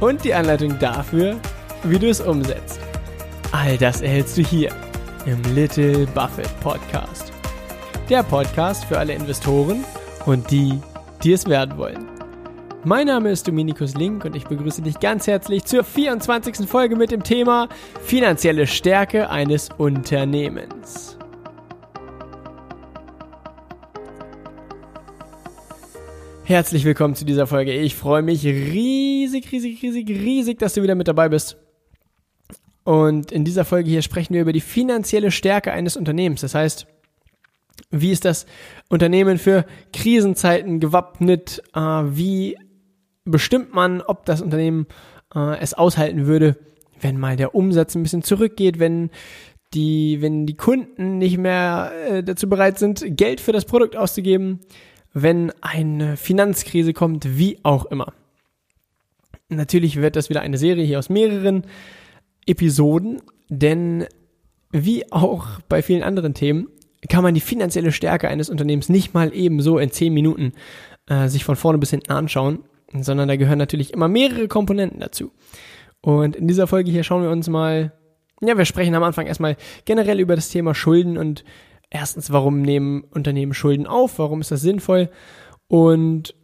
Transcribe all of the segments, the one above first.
und die Anleitung dafür, wie du es umsetzt. All das erhältst du hier im Little Buffett Podcast. Der Podcast für alle Investoren und die, die es werden wollen. Mein Name ist Dominikus Link und ich begrüße dich ganz herzlich zur 24. Folge mit dem Thema finanzielle Stärke eines Unternehmens. Herzlich willkommen zu dieser Folge. Ich freue mich riesig, riesig, riesig, riesig, dass du wieder mit dabei bist. Und in dieser Folge hier sprechen wir über die finanzielle Stärke eines Unternehmens. Das heißt, wie ist das Unternehmen für Krisenzeiten gewappnet? Äh, wie bestimmt man, ob das Unternehmen äh, es aushalten würde, wenn mal der Umsatz ein bisschen zurückgeht, wenn die, wenn die Kunden nicht mehr äh, dazu bereit sind, Geld für das Produkt auszugeben? Wenn eine Finanzkrise kommt, wie auch immer. Natürlich wird das wieder eine Serie hier aus mehreren Episoden, denn wie auch bei vielen anderen Themen kann man die finanzielle Stärke eines Unternehmens nicht mal eben so in zehn Minuten äh, sich von vorne bis hinten anschauen, sondern da gehören natürlich immer mehrere Komponenten dazu. Und in dieser Folge hier schauen wir uns mal, ja, wir sprechen am Anfang erstmal generell über das Thema Schulden und erstens, warum nehmen Unternehmen Schulden auf? Warum ist das sinnvoll? Und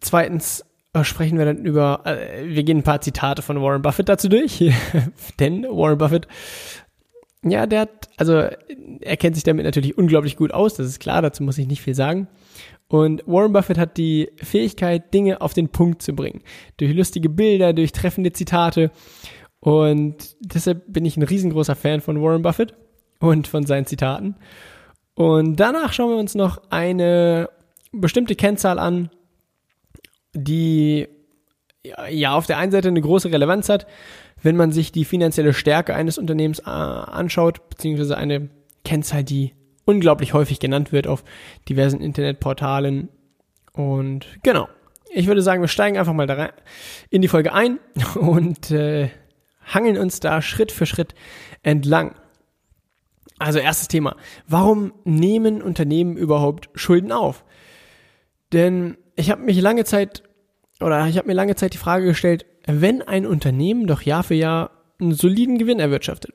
zweitens äh, sprechen wir dann über, äh, wir gehen ein paar Zitate von Warren Buffett dazu durch, denn Warren Buffett, ja, der hat, also er kennt sich damit natürlich unglaublich gut aus, das ist klar, dazu muss ich nicht viel sagen. Und Warren Buffett hat die Fähigkeit, Dinge auf den Punkt zu bringen. Durch lustige Bilder, durch treffende Zitate. Und deshalb bin ich ein riesengroßer Fan von Warren Buffett und von seinen Zitaten. Und danach schauen wir uns noch eine bestimmte Kennzahl an, die ja auf der einen Seite eine große Relevanz hat, wenn man sich die finanzielle Stärke eines Unternehmens äh, anschaut, beziehungsweise eine Kennzahl, die unglaublich häufig genannt wird auf diversen Internetportalen. Und genau, ich würde sagen, wir steigen einfach mal da rein in die Folge ein und äh, hangeln uns da Schritt für Schritt entlang. Also erstes Thema. Warum nehmen Unternehmen überhaupt Schulden auf? Denn ich habe mich lange Zeit oder ich habe mir lange Zeit die Frage gestellt, wenn ein Unternehmen doch Jahr für Jahr einen soliden Gewinn erwirtschaftet,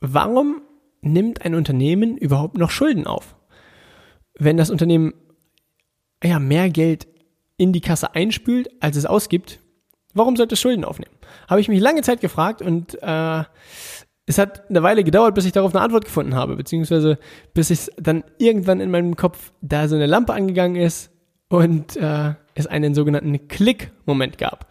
warum nimmt ein Unternehmen überhaupt noch Schulden auf? Wenn das Unternehmen ja mehr Geld in die Kasse einspült, als es ausgibt, warum sollte es Schulden aufnehmen? Habe ich mich lange Zeit gefragt und äh, es hat eine Weile gedauert, bis ich darauf eine Antwort gefunden habe, beziehungsweise bis ich dann irgendwann in meinem Kopf da so eine Lampe angegangen ist und äh, es einen sogenannten Klick-Moment gab.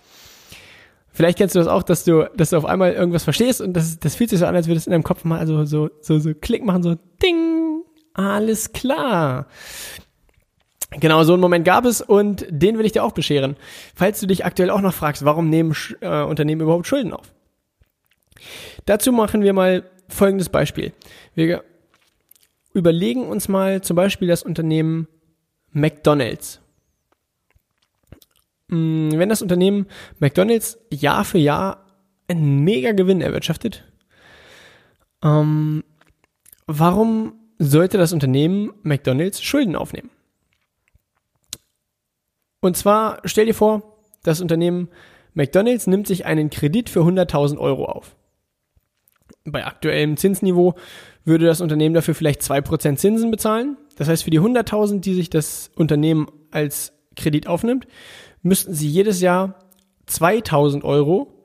Vielleicht kennst du das auch, dass du, dass du auf einmal irgendwas verstehst und das, das fühlt sich so an, als würde es in deinem Kopf mal also so, so, so Klick machen, so Ding, alles klar. Genau, so einen Moment gab es und den will ich dir auch bescheren. Falls du dich aktuell auch noch fragst, warum nehmen äh, Unternehmen überhaupt Schulden auf? Dazu machen wir mal folgendes Beispiel. Wir überlegen uns mal zum Beispiel das Unternehmen McDonald's. Mm, wenn das Unternehmen McDonald's Jahr für Jahr einen mega Gewinn erwirtschaftet, ähm, warum sollte das Unternehmen McDonald's Schulden aufnehmen? Und zwar stell dir vor, das Unternehmen McDonald's nimmt sich einen Kredit für 100.000 Euro auf bei aktuellem Zinsniveau würde das Unternehmen dafür vielleicht 2% Zinsen bezahlen. Das heißt, für die 100.000, die sich das Unternehmen als Kredit aufnimmt, müssten sie jedes Jahr 2.000 Euro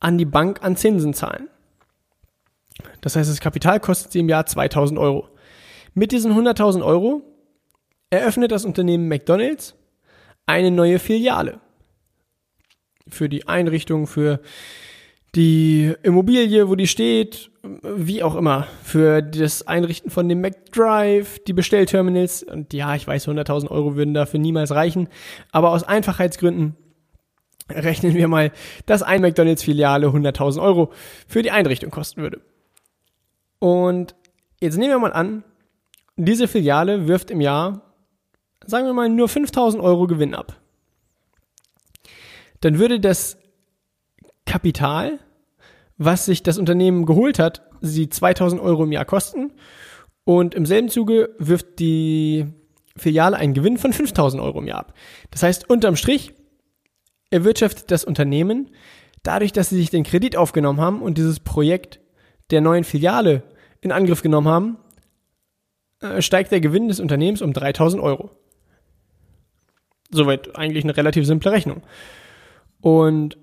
an die Bank an Zinsen zahlen. Das heißt, das Kapital kostet sie im Jahr 2.000 Euro. Mit diesen 100.000 Euro eröffnet das Unternehmen McDonald's eine neue Filiale. Für die Einrichtung, für die Immobilie, wo die steht, wie auch immer, für das Einrichten von dem McDrive, die Bestellterminals. Und ja, ich weiß, 100.000 Euro würden dafür niemals reichen. Aber aus Einfachheitsgründen rechnen wir mal, dass ein McDonalds-Filiale 100.000 Euro für die Einrichtung kosten würde. Und jetzt nehmen wir mal an, diese Filiale wirft im Jahr, sagen wir mal, nur 5.000 Euro Gewinn ab. Dann würde das Kapital, was sich das Unternehmen geholt hat, sie 2.000 Euro im Jahr kosten. Und im selben Zuge wirft die Filiale einen Gewinn von 5.000 Euro im Jahr ab. Das heißt, unterm Strich erwirtschaftet das Unternehmen dadurch, dass sie sich den Kredit aufgenommen haben und dieses Projekt der neuen Filiale in Angriff genommen haben, äh, steigt der Gewinn des Unternehmens um 3000 Euro. Soweit eigentlich eine relativ simple Rechnung. Und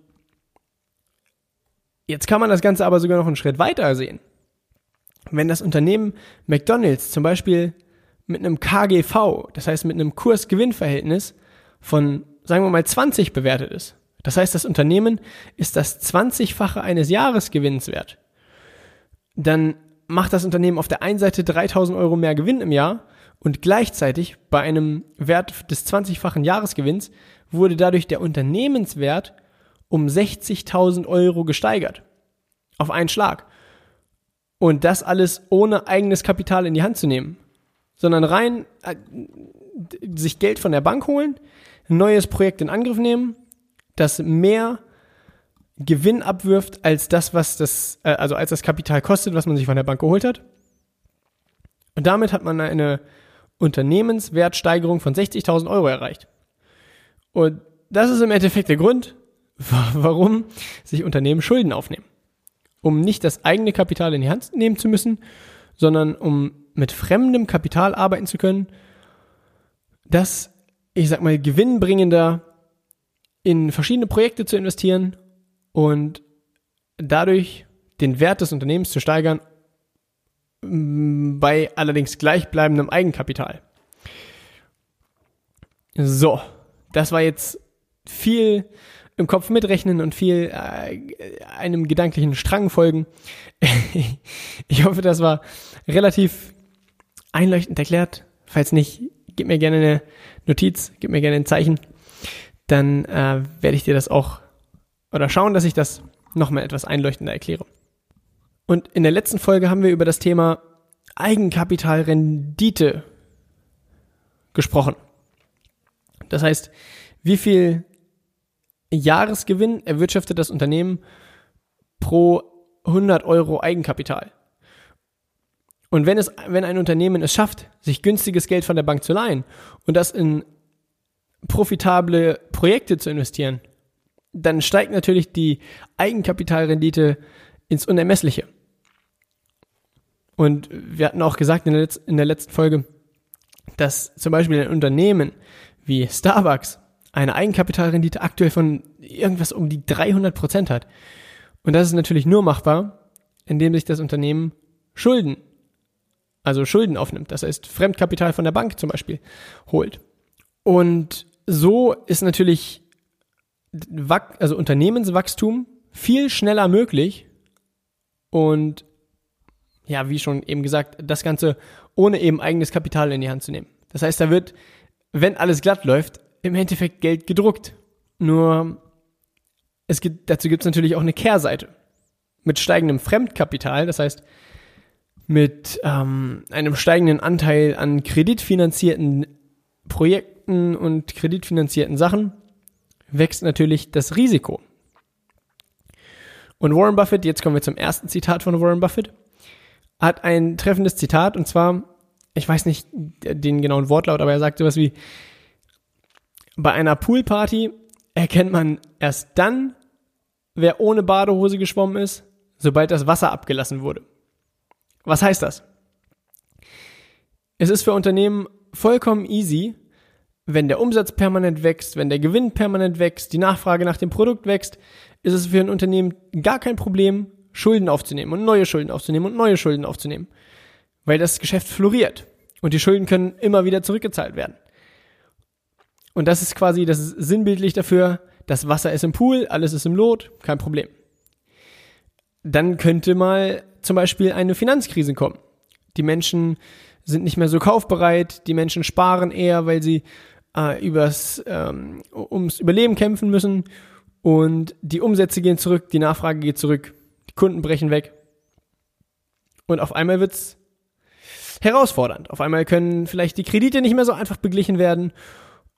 jetzt kann man das Ganze aber sogar noch einen Schritt weiter sehen. Wenn das Unternehmen McDonald's zum Beispiel mit einem KGV, das heißt mit einem Kurs-Gewinn-Verhältnis von sagen wir mal 20 bewertet ist. Das heißt, das Unternehmen ist das 20-fache eines Jahresgewinns wert. Dann macht das Unternehmen auf der einen Seite 3000 Euro mehr Gewinn im Jahr und gleichzeitig bei einem Wert des 20-fachen Jahresgewinns wurde dadurch der Unternehmenswert um 60.000 Euro gesteigert. Auf einen Schlag. Und das alles ohne eigenes Kapital in die Hand zu nehmen, sondern rein äh, sich Geld von der Bank holen, ein neues Projekt in Angriff nehmen, das mehr Gewinn abwirft als das, was das, äh, also als das Kapital kostet, was man sich von der Bank geholt hat. Und damit hat man eine Unternehmenswertsteigerung von 60.000 Euro erreicht. Und das ist im Endeffekt der Grund, warum sich Unternehmen Schulden aufnehmen. Um nicht das eigene Kapital in die Hand nehmen zu müssen, sondern um mit fremdem Kapital arbeiten zu können, das ich sag mal, gewinnbringender in verschiedene Projekte zu investieren und dadurch den Wert des Unternehmens zu steigern mm, bei allerdings gleichbleibendem Eigenkapital. So, das war jetzt viel im Kopf mitrechnen und viel äh, einem gedanklichen Strang folgen. ich hoffe, das war relativ einleuchtend erklärt. Falls nicht, gib mir gerne eine Notiz, gib mir gerne ein Zeichen. Dann äh, werde ich dir das auch oder schauen, dass ich das nochmal etwas einleuchtender erkläre. Und in der letzten Folge haben wir über das Thema Eigenkapitalrendite gesprochen. Das heißt, wie viel Jahresgewinn erwirtschaftet das Unternehmen pro 100 Euro Eigenkapital? Und wenn es, wenn ein Unternehmen es schafft, sich günstiges Geld von der Bank zu leihen und das in profitable Projekte zu investieren, dann steigt natürlich die Eigenkapitalrendite ins Unermessliche. Und wir hatten auch gesagt in der, Letz-, in der letzten Folge, dass zum Beispiel ein Unternehmen wie Starbucks eine Eigenkapitalrendite aktuell von irgendwas um die 300 Prozent hat. Und das ist natürlich nur machbar, indem sich das Unternehmen Schulden also Schulden aufnimmt, das heißt Fremdkapital von der Bank zum Beispiel holt. Und so ist natürlich also Unternehmenswachstum viel schneller möglich und ja, wie schon eben gesagt, das Ganze ohne eben eigenes Kapital in die Hand zu nehmen. Das heißt, da wird, wenn alles glatt läuft, im Endeffekt Geld gedruckt. Nur es gibt, dazu gibt es natürlich auch eine Kehrseite. Mit steigendem Fremdkapital, das heißt, mit ähm, einem steigenden Anteil an kreditfinanzierten Projekten und kreditfinanzierten Sachen wächst natürlich das Risiko. Und Warren Buffett, jetzt kommen wir zum ersten Zitat von Warren Buffett, hat ein treffendes Zitat und zwar, ich weiß nicht den genauen Wortlaut, aber er sagt sowas wie, bei einer Poolparty erkennt man erst dann, wer ohne Badehose geschwommen ist, sobald das Wasser abgelassen wurde. Was heißt das? Es ist für Unternehmen vollkommen easy, wenn der Umsatz permanent wächst, wenn der Gewinn permanent wächst, die Nachfrage nach dem Produkt wächst, ist es für ein Unternehmen gar kein Problem, Schulden aufzunehmen und neue Schulden aufzunehmen und neue Schulden aufzunehmen. Weil das Geschäft floriert und die Schulden können immer wieder zurückgezahlt werden. Und das ist quasi das ist sinnbildlich dafür, das Wasser ist im Pool, alles ist im Lot, kein Problem. Dann könnte mal zum Beispiel eine Finanzkrise kommen. Die Menschen sind nicht mehr so kaufbereit, die Menschen sparen eher, weil sie äh, übers, ähm, ums Überleben kämpfen müssen und die Umsätze gehen zurück, die Nachfrage geht zurück, die Kunden brechen weg. Und auf einmal wird's herausfordernd. Auf einmal können vielleicht die Kredite nicht mehr so einfach beglichen werden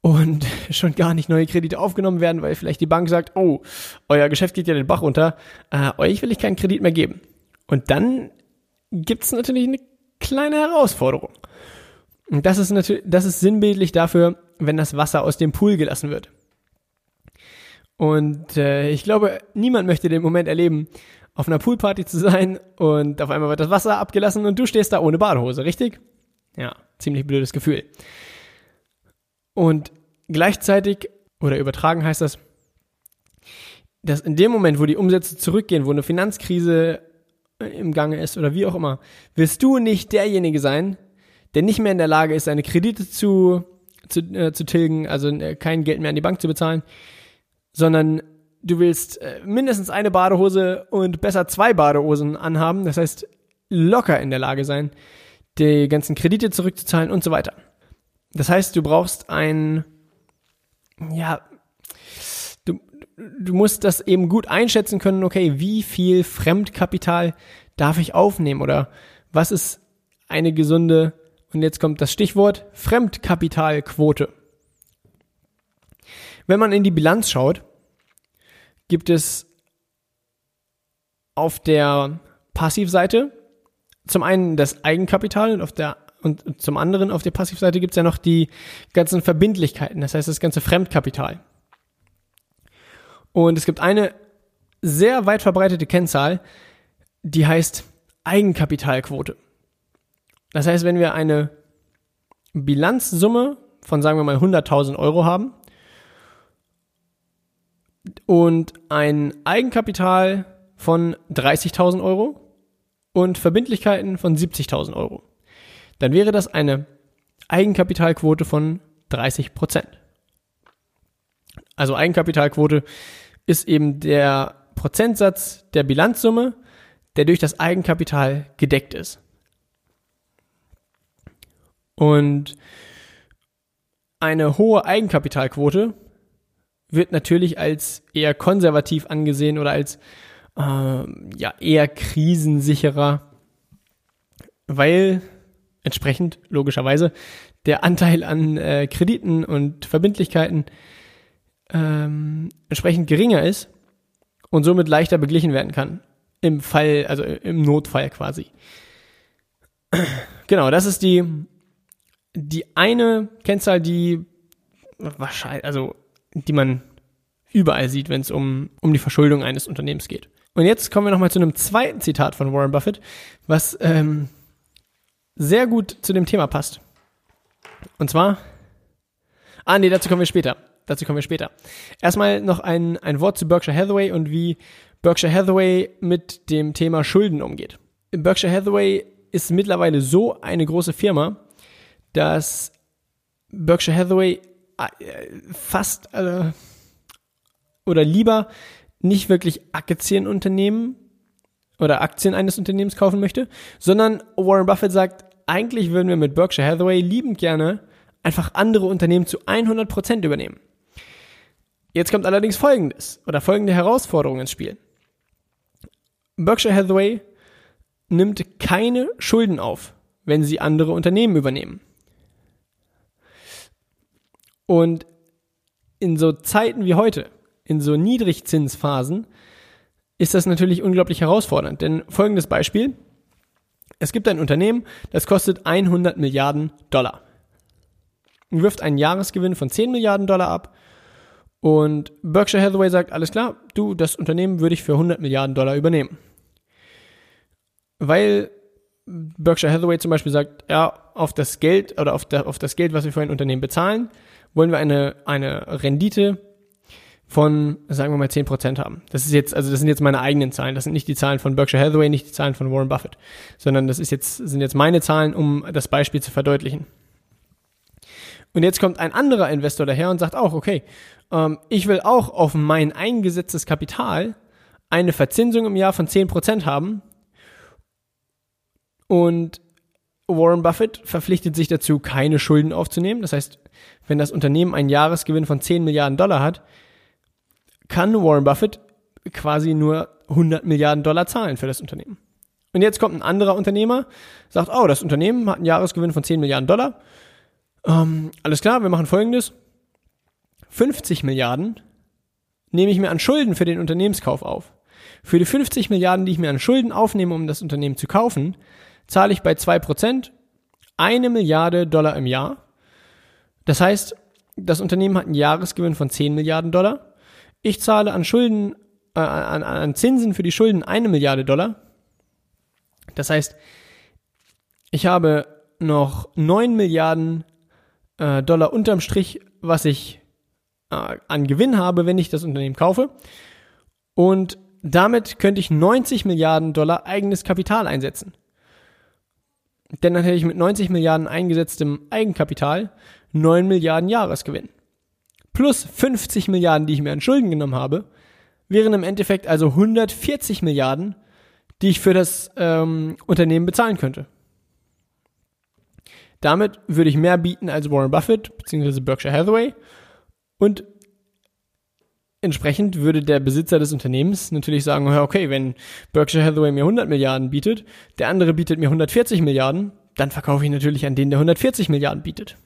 und schon gar nicht neue Kredite aufgenommen werden, weil vielleicht die Bank sagt, oh, euer Geschäft geht ja den Bach runter, äh, euch will ich keinen Kredit mehr geben. Und dann gibt's natürlich eine kleine Herausforderung. Und das ist natürlich, das ist sinnbildlich dafür, wenn das Wasser aus dem Pool gelassen wird. Und äh, ich glaube, niemand möchte den Moment erleben, auf einer Poolparty zu sein und auf einmal wird das Wasser abgelassen und du stehst da ohne Badehose, richtig? Ja, ziemlich blödes Gefühl. Und gleichzeitig, oder übertragen heißt das, dass in dem Moment, wo die Umsätze zurückgehen, wo eine Finanzkrise im Gange ist oder wie auch immer, wirst du nicht derjenige sein, der nicht mehr in der Lage ist, seine Kredite zu, zu, äh, zu tilgen, also äh, kein Geld mehr an die Bank zu bezahlen, sondern du willst äh, mindestens eine Badehose und besser zwei Badehosen anhaben, das heißt locker in der Lage sein, die ganzen Kredite zurückzuzahlen und so weiter. Das heißt, du brauchst ein, ja, du, du musst das eben gut einschätzen können, okay, wie viel Fremdkapital darf ich aufnehmen oder was ist eine gesunde, und jetzt kommt das Stichwort, Fremdkapitalquote. Wenn man in die Bilanz schaut, gibt es auf der Passivseite zum einen das Eigenkapital und auf der und zum anderen auf der Passivseite gibt es ja noch die ganzen Verbindlichkeiten, das heißt das ganze Fremdkapital. Und es gibt eine sehr weit verbreitete Kennzahl, die heißt Eigenkapitalquote. Das heißt, wenn wir eine Bilanzsumme von sagen wir mal 100.000 Euro haben und ein Eigenkapital von 30.000 Euro und Verbindlichkeiten von 70.000 Euro, dann wäre das eine Eigenkapitalquote von 30 Prozent. Also Eigenkapitalquote ist eben der Prozentsatz der Bilanzsumme, der durch das Eigenkapital gedeckt ist. Und eine hohe Eigenkapitalquote wird natürlich als eher konservativ angesehen oder als äh, ja eher krisensicherer, weil entsprechend logischerweise der Anteil an äh, Krediten und Verbindlichkeiten ähm, entsprechend geringer ist und somit leichter beglichen werden kann im Fall, also im Notfall quasi. Genau, das ist die die eine Kennzahl, die wahrscheinlich, also die man überall sieht, wenn es um, um die Verschuldung eines Unternehmens geht. Und jetzt kommen wir nochmal zu einem zweiten Zitat von Warren Buffett, was ähm, sehr gut zu dem Thema passt. Und zwar, ah nee, dazu kommen wir später. Dazu kommen wir später. Erstmal noch ein, ein Wort zu Berkshire Hathaway und wie Berkshire Hathaway mit dem Thema Schulden umgeht. Berkshire Hathaway ist mittlerweile so eine große Firma, dass Berkshire Hathaway äh, fast äh, oder lieber nicht wirklich Aktienunternehmen oder Aktien eines Unternehmens kaufen möchte, sondern Warren Buffett sagt, eigentlich würden wir mit Berkshire Hathaway liebend gerne einfach andere Unternehmen zu 100% übernehmen. Jetzt kommt allerdings Folgendes oder folgende Herausforderung ins Spiel. Berkshire Hathaway nimmt keine Schulden auf, wenn sie andere Unternehmen übernehmen. Und in so Zeiten wie heute, in so Niedrigzinsphasen, ist das natürlich unglaublich herausfordernd. Denn folgendes Beispiel. Es gibt ein Unternehmen, das kostet 100 Milliarden Dollar. Wirft einen Jahresgewinn von 10 Milliarden Dollar ab. Und Berkshire Hathaway sagt, alles klar, du, das Unternehmen würde ich für 100 Milliarden Dollar übernehmen. Weil Berkshire Hathaway zum Beispiel sagt, ja, auf das Geld oder auf, der, auf das Geld, was wir für ein Unternehmen bezahlen, wollen wir eine, eine Rendite von, sagen wir mal, 10% haben. Das ist jetzt, also das sind jetzt meine eigenen Zahlen. Das sind nicht die Zahlen von Berkshire Hathaway, nicht die Zahlen von Warren Buffett, sondern das ist jetzt, sind jetzt meine Zahlen, um das Beispiel zu verdeutlichen. Und jetzt kommt ein anderer Investor daher und sagt auch, okay, ähm, ich will auch auf mein eingesetztes Kapital eine Verzinsung im Jahr von 10% haben. Und Warren Buffett verpflichtet sich dazu, keine Schulden aufzunehmen. Das heißt, wenn das Unternehmen einen Jahresgewinn von 10 Milliarden Dollar hat, kann Warren Buffett quasi nur 100 Milliarden Dollar zahlen für das Unternehmen. Und jetzt kommt ein anderer Unternehmer, sagt, oh, das Unternehmen hat einen Jahresgewinn von 10 Milliarden Dollar. Ähm, alles klar, wir machen folgendes. 50 Milliarden nehme ich mir an Schulden für den Unternehmenskauf auf. Für die 50 Milliarden, die ich mir an Schulden aufnehme, um das Unternehmen zu kaufen, zahle ich bei 2% eine Milliarde Dollar im Jahr. Das heißt, das Unternehmen hat einen Jahresgewinn von 10 Milliarden Dollar. Ich zahle an Schulden, äh, an, an Zinsen für die Schulden eine Milliarde Dollar. Das heißt, ich habe noch 9 Milliarden äh, Dollar unterm Strich, was ich äh, an Gewinn habe, wenn ich das Unternehmen kaufe. Und damit könnte ich 90 Milliarden Dollar eigenes Kapital einsetzen. Denn dann hätte ich mit 90 Milliarden eingesetztem Eigenkapital 9 Milliarden Jahresgewinn. Plus 50 Milliarden, die ich mir an Schulden genommen habe, wären im Endeffekt also 140 Milliarden, die ich für das ähm, Unternehmen bezahlen könnte. Damit würde ich mehr bieten als Warren Buffett bzw. Berkshire Hathaway und entsprechend würde der Besitzer des Unternehmens natürlich sagen, okay, wenn Berkshire Hathaway mir 100 Milliarden bietet, der andere bietet mir 140 Milliarden, dann verkaufe ich natürlich an den, der 140 Milliarden bietet.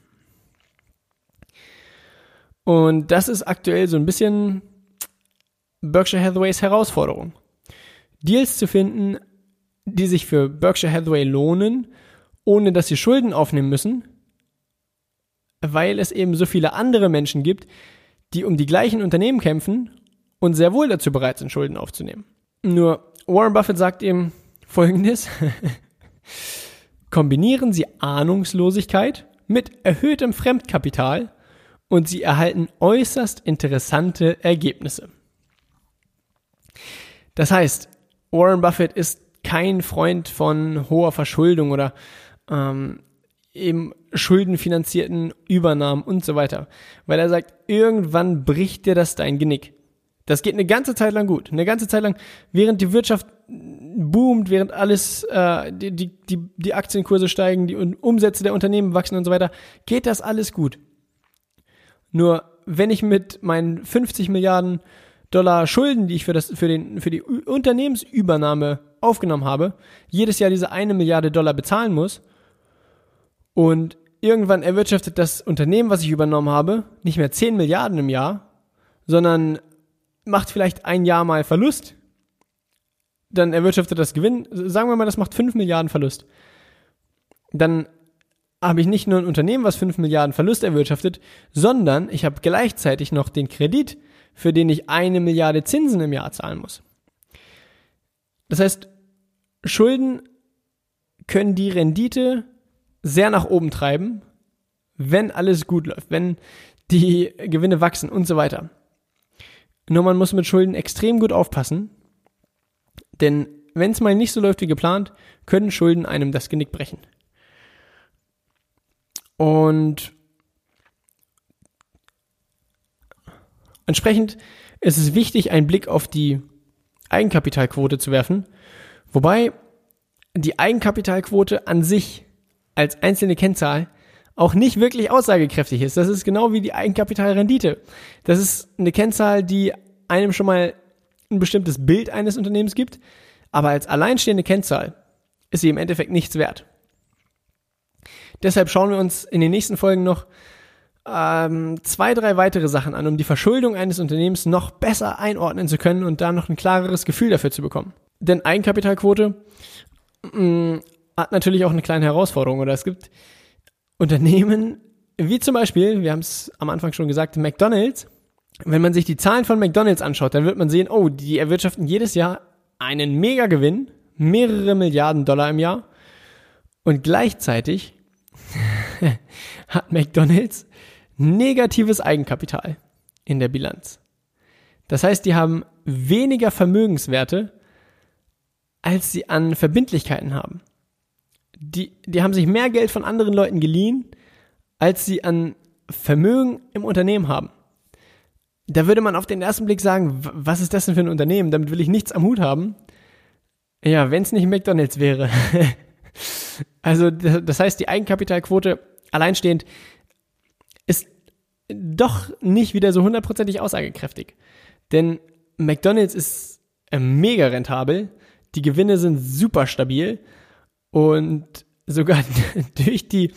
Und das ist aktuell so ein bisschen Berkshire Hathaways Herausforderung. Deals zu finden, die sich für Berkshire Hathaway lohnen, ohne dass sie Schulden aufnehmen müssen, weil es eben so viele andere Menschen gibt, die um die gleichen Unternehmen kämpfen und sehr wohl dazu bereit sind, Schulden aufzunehmen. Nur Warren Buffett sagt eben Folgendes. Kombinieren Sie Ahnungslosigkeit mit erhöhtem Fremdkapital und Sie erhalten äußerst interessante Ergebnisse. Das heißt, Warren Buffett ist kein Freund von hoher Verschuldung oder ähm, eben schuldenfinanzierten Übernahmen und so weiter. Weil er sagt, irgendwann bricht dir das dein Genick. Das geht eine ganze Zeit lang gut. Eine ganze Zeit lang, während die Wirtschaft boomt, während alles, äh, die, die, die, die Aktienkurse steigen, die Umsätze der Unternehmen wachsen und so weiter, geht das alles gut. Nur wenn ich mit meinen 50 Milliarden Dollar Schulden, die ich für, das, für, den, für die Unternehmensübernahme aufgenommen habe, jedes Jahr diese eine Milliarde Dollar bezahlen muss und irgendwann erwirtschaftet das Unternehmen, was ich übernommen habe, nicht mehr 10 Milliarden im Jahr, sondern macht vielleicht ein Jahr mal Verlust, dann erwirtschaftet das Gewinn, sagen wir mal, das macht 5 Milliarden Verlust. Dann habe ich nicht nur ein Unternehmen, was 5 Milliarden Verlust erwirtschaftet, sondern ich habe gleichzeitig noch den Kredit, für den ich eine Milliarde Zinsen im Jahr zahlen muss. Das heißt, Schulden können die Rendite sehr nach oben treiben, wenn alles gut läuft, wenn die Gewinne wachsen und so weiter. Nur man muss mit Schulden extrem gut aufpassen, denn wenn es mal nicht so läuft wie geplant, können Schulden einem das Genick brechen. Und entsprechend ist es wichtig, einen Blick auf die Eigenkapitalquote zu werfen, wobei die Eigenkapitalquote an sich als einzelne Kennzahl auch nicht wirklich aussagekräftig ist. Das ist genau wie die Eigenkapitalrendite. Das ist eine Kennzahl, die einem schon mal ein bestimmtes Bild eines Unternehmens gibt, aber als alleinstehende Kennzahl ist sie im Endeffekt nichts wert. Deshalb schauen wir uns in den nächsten Folgen noch ähm, zwei, drei weitere Sachen an, um die Verschuldung eines Unternehmens noch besser einordnen zu können und da noch ein klareres Gefühl dafür zu bekommen. Denn Eigenkapitalquote mh, mm, hat natürlich auch eine kleine Herausforderung. Oder es gibt Unternehmen, wie zum Beispiel, wir haben es am Anfang schon gesagt, McDonald's. Wenn man sich die Zahlen von McDonald's anschaut, dann wird man sehen, oh, die erwirtschaften jedes Jahr einen Megagewinn, mehrere Milliarden Dollar im Jahr. Und gleichzeitig hat McDonald's negatives Eigenkapital in der Bilanz. Das heißt, die haben weniger Vermögenswerte, als sie an Verbindlichkeiten haben die, die haben sich mehr Geld von anderen Leuten geliehen, als sie an Vermögen im Unternehmen haben. Da würde man auf den ersten Blick sagen, was ist das denn für ein Unternehmen? Damit will ich nichts am Hut haben. Ja, wenn es nicht McDonald's wäre. also das heißt, die Eigenkapitalquote alleinstehend ist doch nicht wieder so hundertprozentig aussagekräftig. Denn McDonald's ist äh, mega rentabel, die Gewinne sind super stabil und sogar durch die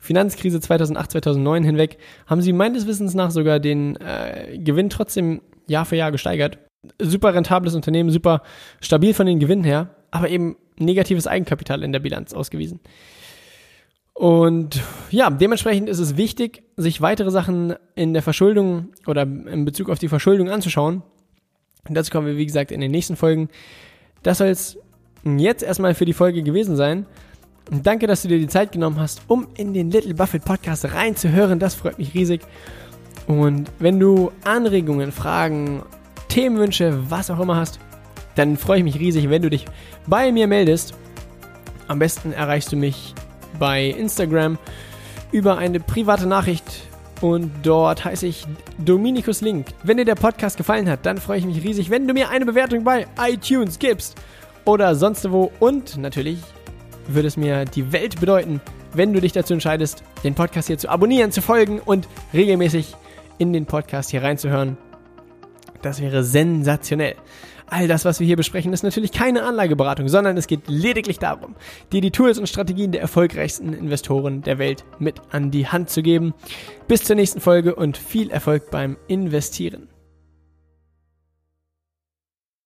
Finanzkrise 2008, 2009 hinweg haben sie meines Wissens nach sogar den äh, Gewinn trotzdem Jahr für Jahr gesteigert. Super rentables Unternehmen, super stabil von den Gewinnen her, aber eben negatives Eigenkapital in der Bilanz ausgewiesen. Und ja, dementsprechend ist es wichtig, sich weitere Sachen in der Verschuldung oder in Bezug auf die Verschuldung anzuschauen. Und dazu kommen wir, wie gesagt, in den nächsten Folgen. Das soll es jetzt erstmal für die Folge gewesen sein. Und danke, dass du dir die Zeit genommen hast, um in den Little Buffett Podcast reinzuhören. Das freut mich riesig. Und wenn du Anregungen, Fragen, Themenwünsche, was auch immer hast, dann freue ich mich riesig, wenn du dich bei mir meldest. Am besten erreichst du mich bei Instagram über eine private Nachricht und dort heiße ich Dominikus Link. Wenn dir der Podcast gefallen hat, dann freue ich mich riesig, wenn du mir eine Bewertung bei iTunes gibst oder sonst wo und natürlich würde es mir die Welt bedeuten, wenn du dich dazu entscheidest, den Podcast hier zu abonnieren, zu folgen und regelmäßig in den Podcast hier reinzuhören. Das wäre sensationell. All das, was wir hier besprechen, ist natürlich keine Anlageberatung, sondern es geht lediglich darum, dir die Tools und Strategien der erfolgreichsten Investoren der Welt mit an die Hand zu geben. Bis zur nächsten Folge und viel Erfolg beim Investieren.